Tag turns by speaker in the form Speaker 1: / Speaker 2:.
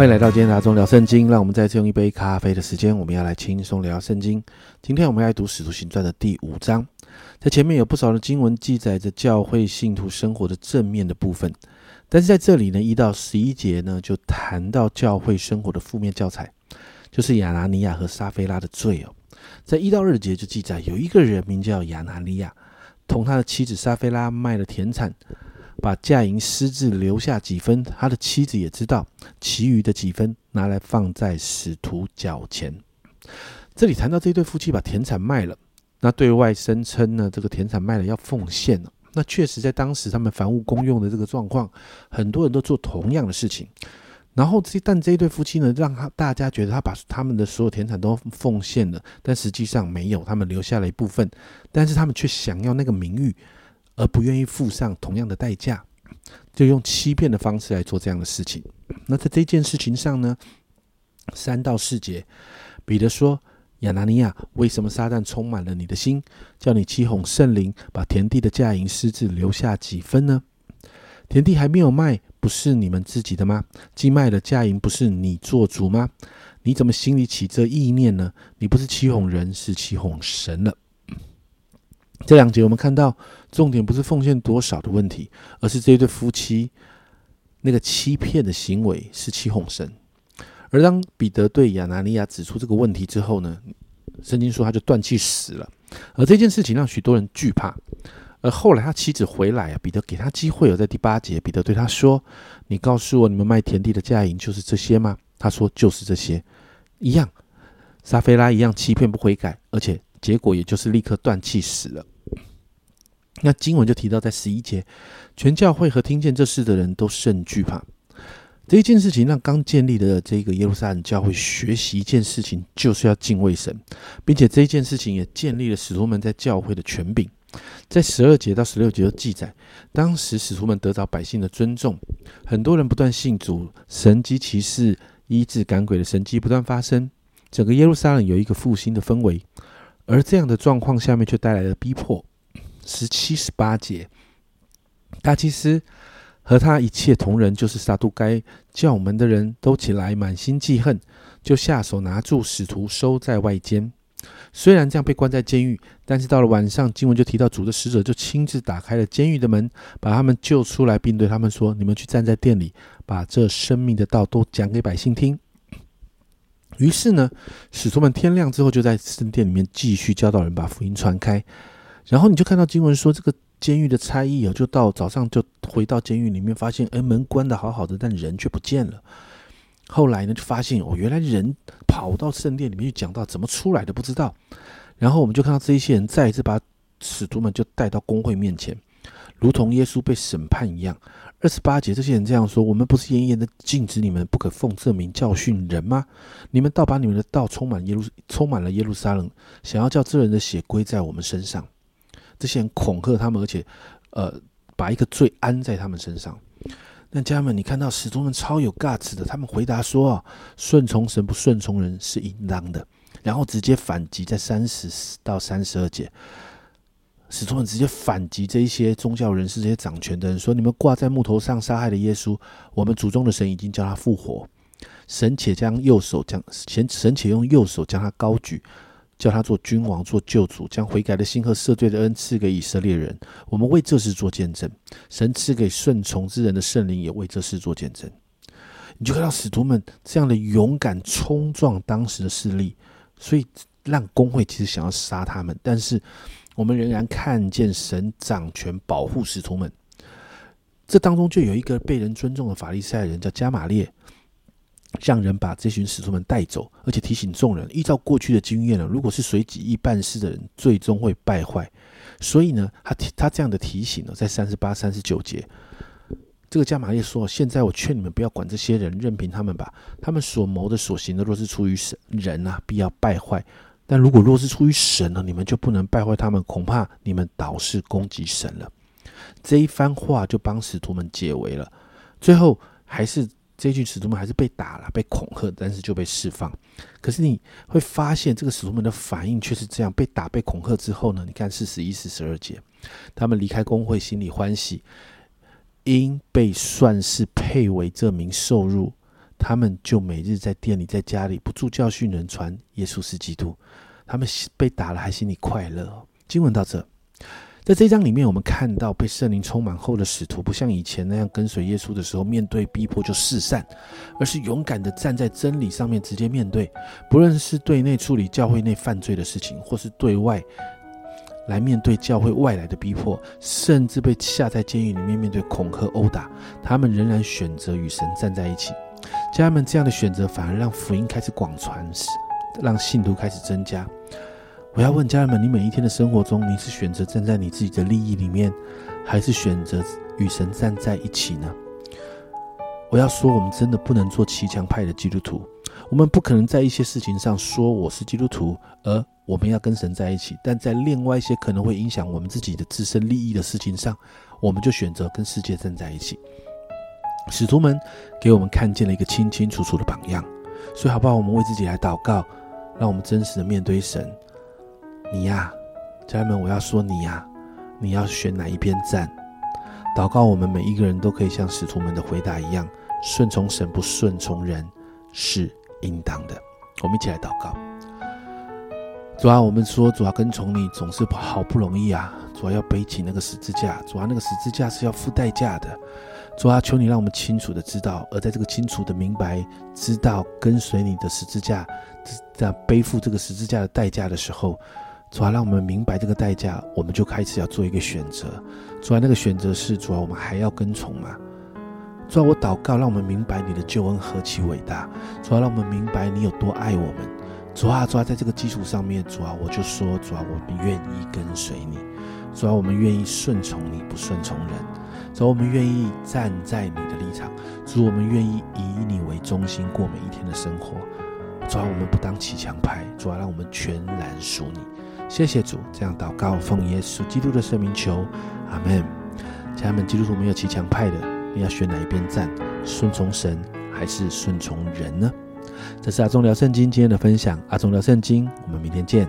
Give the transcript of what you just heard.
Speaker 1: 欢迎来到今天的阿中聊圣经。让我们再次用一杯咖啡的时间，我们要来轻松聊圣经。今天我们要来读《使徒行传》的第五章。在前面有不少的经文记载着教会信徒生活的正面的部分，但是在这里呢，一到十一节呢，就谈到教会生活的负面教材，就是亚拿尼亚和撒菲拉的罪哦。在一到二节就记载有一个人名叫亚拿尼亚，同他的妻子撒菲拉卖了田产。把嫁银私自留下几分，他的妻子也知道，其余的几分拿来放在使徒脚前。这里谈到这对夫妻把田产卖了，那对外声称呢，这个田产卖了要奉献了。那确实在当时他们凡物公用的这个状况，很多人都做同样的事情。然后这但这一对夫妻呢，让他大家觉得他把他们的所有田产都奉献了，但实际上没有，他们留下了一部分，但是他们却想要那个名誉。而不愿意付上同样的代价，就用欺骗的方式来做这样的事情。那在这件事情上呢，三到四节，彼得说：“亚拿尼亚，为什么撒旦充满了你的心，叫你欺哄圣灵，把田地的价银私自留下几分呢？田地还没有卖，不是你们自己的吗？既卖了价银，不是你做主吗？你怎么心里起这意念呢？你不是欺哄人，是欺哄神了。”这两节我们看到，重点不是奉献多少的问题，而是这一对夫妻那个欺骗的行为是欺哄神。而当彼得对亚拿尼亚指出这个问题之后呢，圣经说他就断气死了。而这件事情让许多人惧怕。而后来他妻子回来啊，彼得给他机会，有在第八节，彼得对他说：“你告诉我，你们卖田地的价银就是这些吗？”他说：“就是这些，一样，撒菲拉一样欺骗不悔改，而且。”结果也就是立刻断气死了。那经文就提到，在十一节，全教会和听见这事的人都甚惧怕。这一件事情让刚建立的这个耶路撒冷教会学习一件事情，就是要敬畏神，并且这一件事情也建立了使徒们在教会的权柄。在十二节到十六节都记载，当时使徒们得到百姓的尊重，很多人不断信主，神机骑士医治赶鬼的神迹不断发生，整个耶路撒冷有一个复兴的氛围。而这样的状况下面却带来了逼迫。十七、十八节，大祭司和他一切同仁，就是撒杜该教门的人都起来，满心记恨，就下手拿住使徒，收在外间。虽然这样被关在监狱，但是到了晚上，经文就提到主的使者就亲自打开了监狱的门，把他们救出来，并对他们说：“你们去站在店里，把这生命的道都讲给百姓听。”于是呢，使徒们天亮之后就在圣殿里面继续教导人，把福音传开。然后你就看到经文说，这个监狱的差役啊，就到早上就回到监狱里面，发现哎门关的好好的，但人却不见了。后来呢，就发现哦，原来人跑到圣殿里面去讲到怎么出来的不知道。然后我们就看到这一些人再一次把使徒们就带到公会面前，如同耶稣被审判一样。二十八节，这些人这样说：“我们不是严严的禁止你们不可奉这名教训人吗？你们倒把你们的道充满耶路，充满了耶路撒冷，想要叫这人的血归在我们身上。这些人恐吓他们，而且，呃，把一个罪安在他们身上。那家人们，你看到使徒们超有 guts 的，他们回答说：啊顺从神不顺从人是应当的。然后直接反击，在三十到三十二节。”使徒们直接反击这一些宗教人士、这些掌权的人，说：“你们挂在木头上杀害的耶稣，我们祖宗的神已经叫他复活。神且将右手将神神且用右手将他高举，叫他做君王、做救主，将悔改的心和赦罪的恩赐给以色列人。我们为这事做见证。神赐给顺从之人的圣灵也为这事做见证。你就看到使徒们这样的勇敢冲撞当时的势力，所以让工会其实想要杀他们，但是。我们仍然看见神掌权保护使徒们，这当中就有一个被人尊重的法利赛人叫加玛列，让人把这群使徒们带走，而且提醒众人，依照过去的经验呢，如果是随己意办事的人，最终会败坏。所以呢，他提他这样的提醒呢，在三十八、三十九节，这个加玛列说：“现在我劝你们不要管这些人，任凭他们吧。他们所谋的、所行的，若是出于神人啊，必要败坏。”但如果若是出于神呢，你们就不能败坏他们，恐怕你们倒是攻击神了。这一番话就帮使徒们解围了。最后还是这群使徒们还是被打了，被恐吓，但是就被释放。可是你会发现，这个使徒们的反应却是这样：被打、被恐吓之后呢？你看四十一、四十二节，他们离开公会，心里欢喜，因被算是配为这名受辱。他们就每日在店里、在家里不住教训人、传耶稣是基督。他们被打了还心里快乐。经文到这，在这一章里面，我们看到被圣灵充满后的使徒，不像以前那样跟随耶稣的时候，面对逼迫就四散，而是勇敢的站在真理上面直接面对。不论是对内处理教会内犯罪的事情，或是对外。来面对教会外来的逼迫，甚至被下在监狱里面面对恐吓殴打，他们仍然选择与神站在一起。家人们这样的选择，反而让福音开始广传，让信徒开始增加。我要问家人们：你每一天的生活中，你是选择站在你自己的利益里面，还是选择与神站在一起呢？我要说，我们真的不能做骑墙派的基督徒。我们不可能在一些事情上说我是基督徒，而我们要跟神在一起；但在另外一些可能会影响我们自己的自身利益的事情上，我们就选择跟世界站在一起。使徒们给我们看见了一个清清楚楚的榜样，所以好不好？我们为自己来祷告，让我们真实的面对神。你呀，家人们，我要说你呀，你要选哪一边站？祷告，我们每一个人都可以像使徒们的回答一样，顺从神，不顺从人，是。应当的，我们一起来祷告。主啊，我们说主啊，跟从你总是好不容易啊。主啊，要背起那个十字架，主啊，那个十字架是要付代价的。主啊，求你让我们清楚的知道，而在这个清楚的明白、知道跟随你的十字架，在背负这个十字架的代价的时候，主要，让我们明白这个代价，我们就开始要做一个选择。主要，那个选择是主要，我们还要跟从吗？主要，我祷告，让我们明白你的救恩何其伟大。主要，让我们明白你有多爱我们。主啊，主啊，在这个基础上面，主啊，我就说，主啊，我们愿意跟随你。主啊，我们愿意顺从你，不顺从人。主啊，我们愿意站在你的立场。主，我们愿意以你为中心过每一天的生活。主啊，我们不当骑墙派。主啊，让我们全然属你。谢谢主，这样祷告，奉耶稣基督的圣名求，阿门。家人们，基督徒没有骑墙派的。你要选哪一边站？顺从神还是顺从人呢？这是阿忠聊圣经今天的分享。阿忠聊圣经，我们明天见。